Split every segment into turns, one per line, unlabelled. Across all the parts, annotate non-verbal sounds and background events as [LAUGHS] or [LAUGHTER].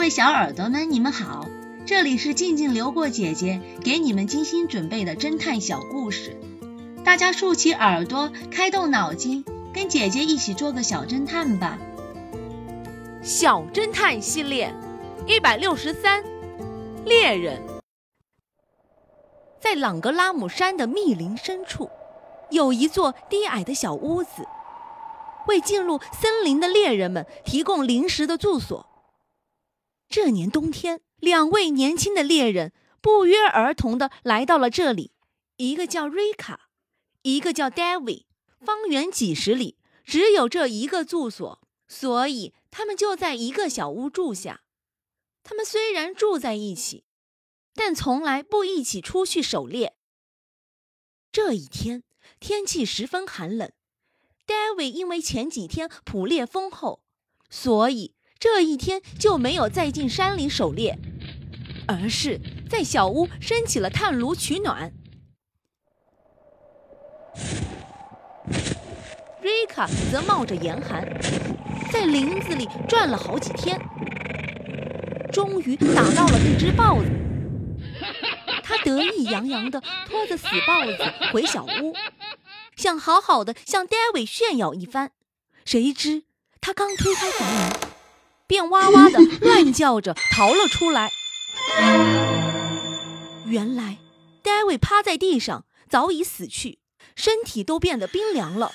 各位小耳朵们，你们好，这里是静静流过姐姐给你们精心准备的侦探小故事，大家竖起耳朵，开动脑筋，跟姐姐一起做个小侦探吧。
小侦探系列一百六十三，猎人。在朗格拉姆山的密林深处，有一座低矮的小屋子，为进入森林的猎人们提供临时的住所。这年冬天，两位年轻的猎人不约而同地来到了这里。一个叫瑞卡，一个叫大卫。方圆几十里只有这一个住所，所以他们就在一个小屋住下。他们虽然住在一起，但从来不一起出去狩猎。这一天天气十分寒冷，David 因为前几天捕猎丰厚，所以。这一天就没有再进山里狩猎，而是在小屋升起了炭炉取暖。瑞卡则冒着严寒，在林子里转了好几天，终于打到了一只豹子。他得意洋洋地拖着死豹子回小屋，想好好的向 David 炫耀一番。谁知他刚推开房门。便哇哇的 [LAUGHS] 乱叫着逃了出来。原来戴维趴在地上早已死去，身体都变得冰凉了。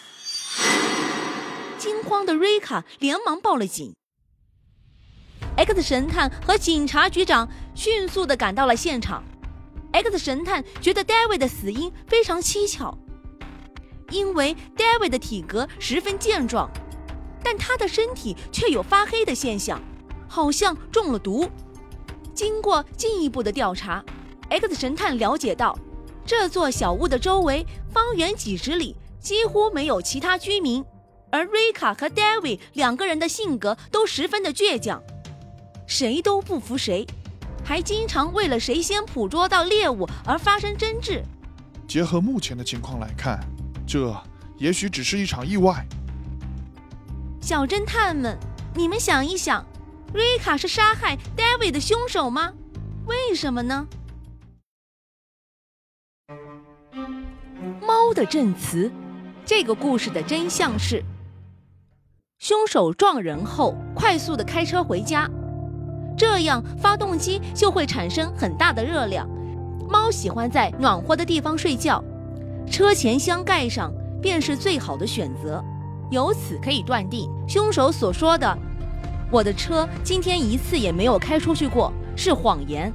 惊慌的瑞卡连忙报了警。X 神探和警察局长迅速的赶到了现场。X 神探觉得 David 的死因非常蹊跷，因为 David 的体格十分健壮。但他的身体却有发黑的现象，好像中了毒。经过进一步的调查，X 神探了解到，这座小屋的周围方圆几十里几乎没有其他居民，而瑞卡和 David 两个人的性格都十分的倔强，谁都不服谁，还经常为了谁先捕捉到猎物而发生争执。
结合目前的情况来看，这也许只是一场意外。
小侦探们，你们想一想，瑞卡是杀害 David 的凶手吗？为什么呢？猫的证词，这个故事的真相是：凶手撞人后快速的开车回家，这样发动机就会产生很大的热量。猫喜欢在暖和的地方睡觉，车前箱盖上便是最好的选择。由此可以断定，凶手所说的“我的车今天一次也没有开出去过”是谎言。